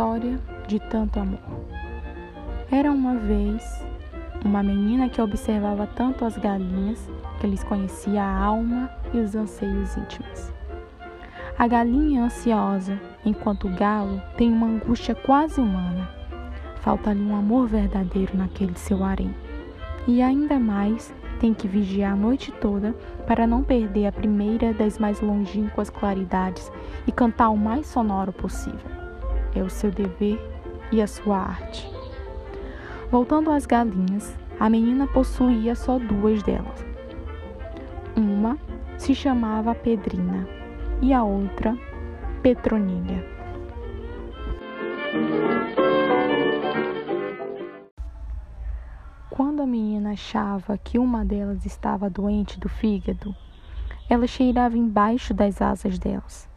história de tanto amor. Era uma vez uma menina que observava tanto as galinhas que lhes conhecia a alma e os anseios íntimos. A galinha é ansiosa, enquanto o galo tem uma angústia quase humana. Falta-lhe um amor verdadeiro naquele seu harém. E ainda mais tem que vigiar a noite toda para não perder a primeira das mais longínquas claridades e cantar o mais sonoro possível. É o seu dever e a sua arte. Voltando às galinhas, a menina possuía só duas delas. Uma se chamava Pedrina e a outra Petronilha. Quando a menina achava que uma delas estava doente do fígado, ela cheirava embaixo das asas delas,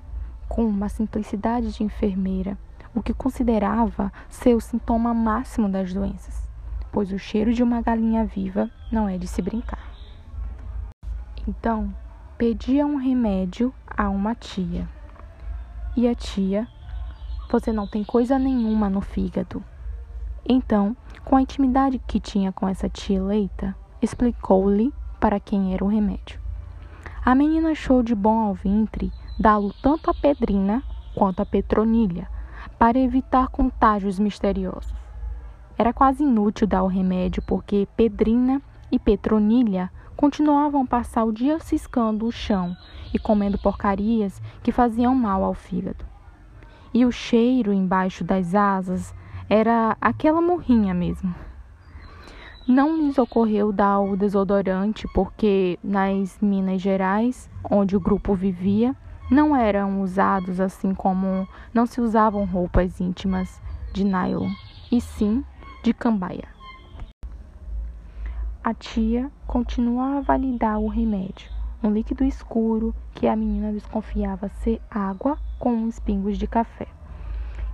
com uma simplicidade de enfermeira, o que considerava ser o sintoma máximo das doenças, pois o cheiro de uma galinha viva não é de se brincar. Então, pedia um remédio a uma tia. E a tia, você não tem coisa nenhuma no fígado. Então, com a intimidade que tinha com essa tia eleita, explicou-lhe para quem era o remédio. A menina achou de bom alventre dá-lo tanto a Pedrina quanto a Petronilha, para evitar contágios misteriosos. Era quase inútil dar o remédio, porque Pedrina e Petronilha continuavam a passar o dia ciscando o chão e comendo porcarias que faziam mal ao fígado. E o cheiro embaixo das asas era aquela morrinha mesmo. Não lhes ocorreu dar o desodorante porque nas Minas Gerais, onde o grupo vivia, não eram usados assim como não se usavam roupas íntimas de nylon, e sim de cambaia. A tia continuava a validar o remédio, um líquido escuro que a menina desconfiava ser água com uns pingos de café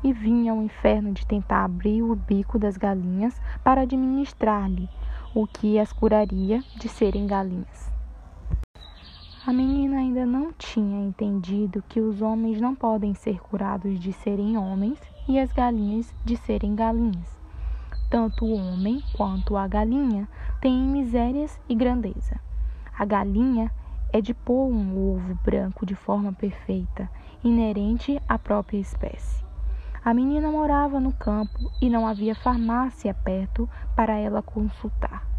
e vinha ao inferno de tentar abrir o bico das galinhas para administrar-lhe o que as curaria de serem galinhas. A menina ainda não tinha entendido que os homens não podem ser curados de serem homens e as galinhas de serem galinhas. Tanto o homem quanto a galinha têm misérias e grandeza. A galinha é de pôr um ovo branco de forma perfeita, inerente à própria espécie. A menina morava no campo e não havia farmácia perto para ela consultar.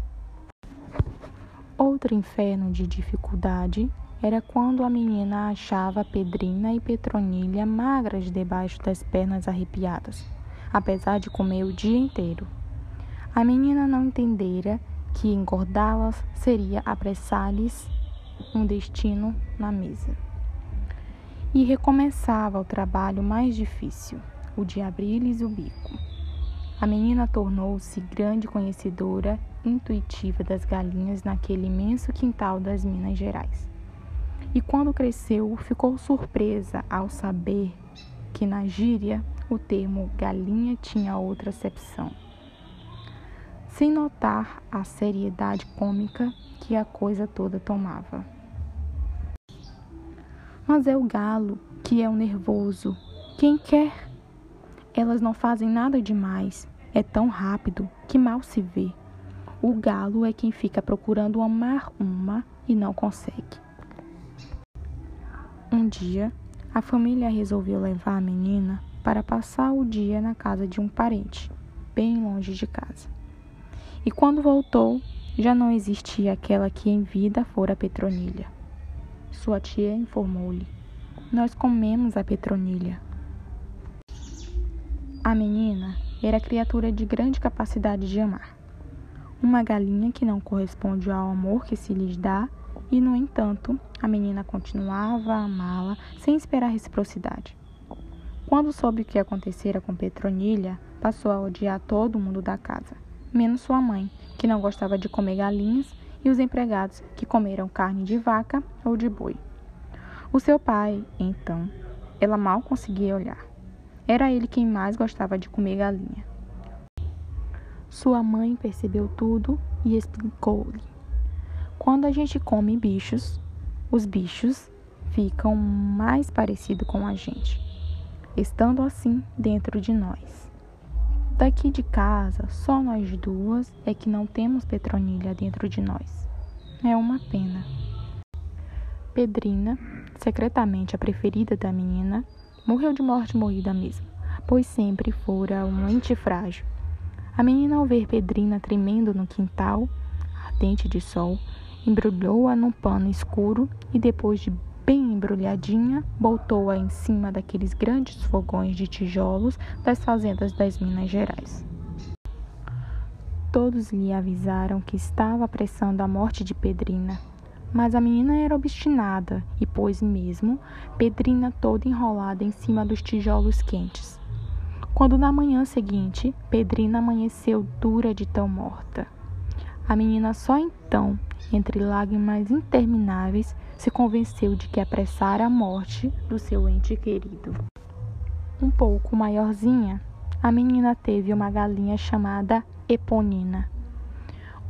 Outro inferno de dificuldade era quando a menina achava Pedrina e Petronilha magras debaixo das pernas arrepiadas, apesar de comer o dia inteiro. A menina não entendera que engordá-las seria apressar-lhes um destino na mesa. E recomeçava o trabalho mais difícil o de abrir-lhes o bico. A menina tornou-se grande conhecedora intuitiva das galinhas naquele imenso quintal das Minas Gerais. E quando cresceu, ficou surpresa ao saber que na gíria o termo galinha tinha outra acepção. Sem notar a seriedade cômica que a coisa toda tomava. Mas é o galo que é o nervoso. Quem quer elas não fazem nada demais. É tão rápido que mal se vê. O galo é quem fica procurando amar uma e não consegue. Um dia, a família resolveu levar a menina para passar o dia na casa de um parente, bem longe de casa. E quando voltou, já não existia aquela que em vida fora Petronilha. Sua tia informou-lhe: Nós comemos a Petronilha. A menina era criatura de grande capacidade de amar. Uma galinha que não corresponde ao amor que se lhes dá, e no entanto, a menina continuava a amá-la sem esperar reciprocidade. Quando soube o que acontecera com Petronilha, passou a odiar todo mundo da casa, menos sua mãe, que não gostava de comer galinhas, e os empregados, que comeram carne de vaca ou de boi. O seu pai, então, ela mal conseguia olhar. Era ele quem mais gostava de comer galinha. Sua mãe percebeu tudo e explicou-lhe: Quando a gente come bichos, os bichos ficam mais parecidos com a gente. estando assim dentro de nós. Daqui de casa, só nós duas é que não temos Petronilha dentro de nós. É uma pena. Pedrina, secretamente a preferida da menina, morreu de morte morrida mesmo, pois sempre fora um ente frágil. A menina, ao ver Pedrina tremendo no quintal, ardente de sol, embrulhou-a num pano escuro e, depois de bem embrulhadinha, botou-a em cima daqueles grandes fogões de tijolos das fazendas das Minas Gerais. Todos lhe avisaram que estava apressando a morte de Pedrina, mas a menina era obstinada e pôs mesmo Pedrina toda enrolada em cima dos tijolos quentes. Quando na manhã seguinte Pedrina amanheceu dura de tão morta. A menina só então, entre lágrimas intermináveis, se convenceu de que apressara a morte do seu ente querido. Um pouco maiorzinha, a menina teve uma galinha chamada Eponina.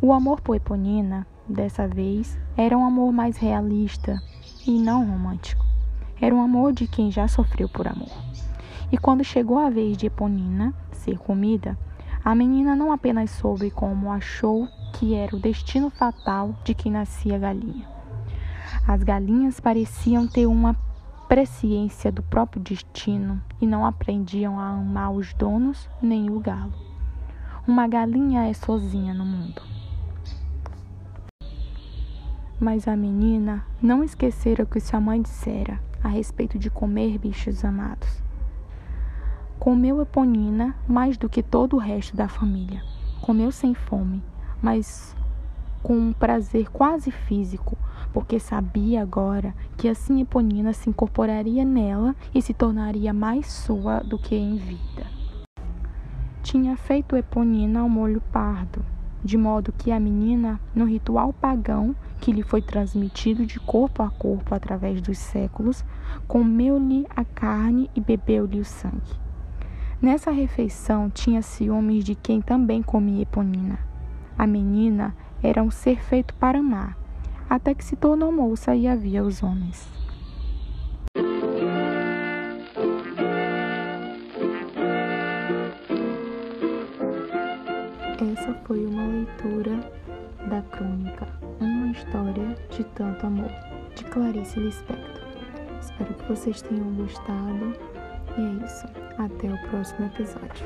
O amor por Eponina, dessa vez, era um amor mais realista e não romântico. Era um amor de quem já sofreu por amor. E quando chegou a vez de Eponina ser comida, a menina não apenas soube como achou que era o destino fatal de quem nascia galinha, as galinhas pareciam ter uma presciência do próprio destino e não aprendiam a amar os donos nem o galo. Uma galinha é sozinha no mundo. Mas a menina não esquecera o que sua mãe dissera a respeito de comer bichos amados. Comeu Eponina mais do que todo o resto da família. Comeu sem fome, mas com um prazer quase físico, porque sabia agora que assim Eponina se incorporaria nela e se tornaria mais sua do que em vida. Tinha feito Eponina ao molho pardo, de modo que a menina, no ritual pagão que lhe foi transmitido de corpo a corpo através dos séculos, comeu-lhe a carne e bebeu-lhe o sangue. Nessa refeição tinha ciúmes de quem também comia Eponina. A menina era um ser feito para amar, até que se tornou moça e havia os homens. Essa foi uma leitura História de Tanto Amor, de Clarice Lispector. Espero que vocês tenham gostado. E é isso. Até o próximo episódio.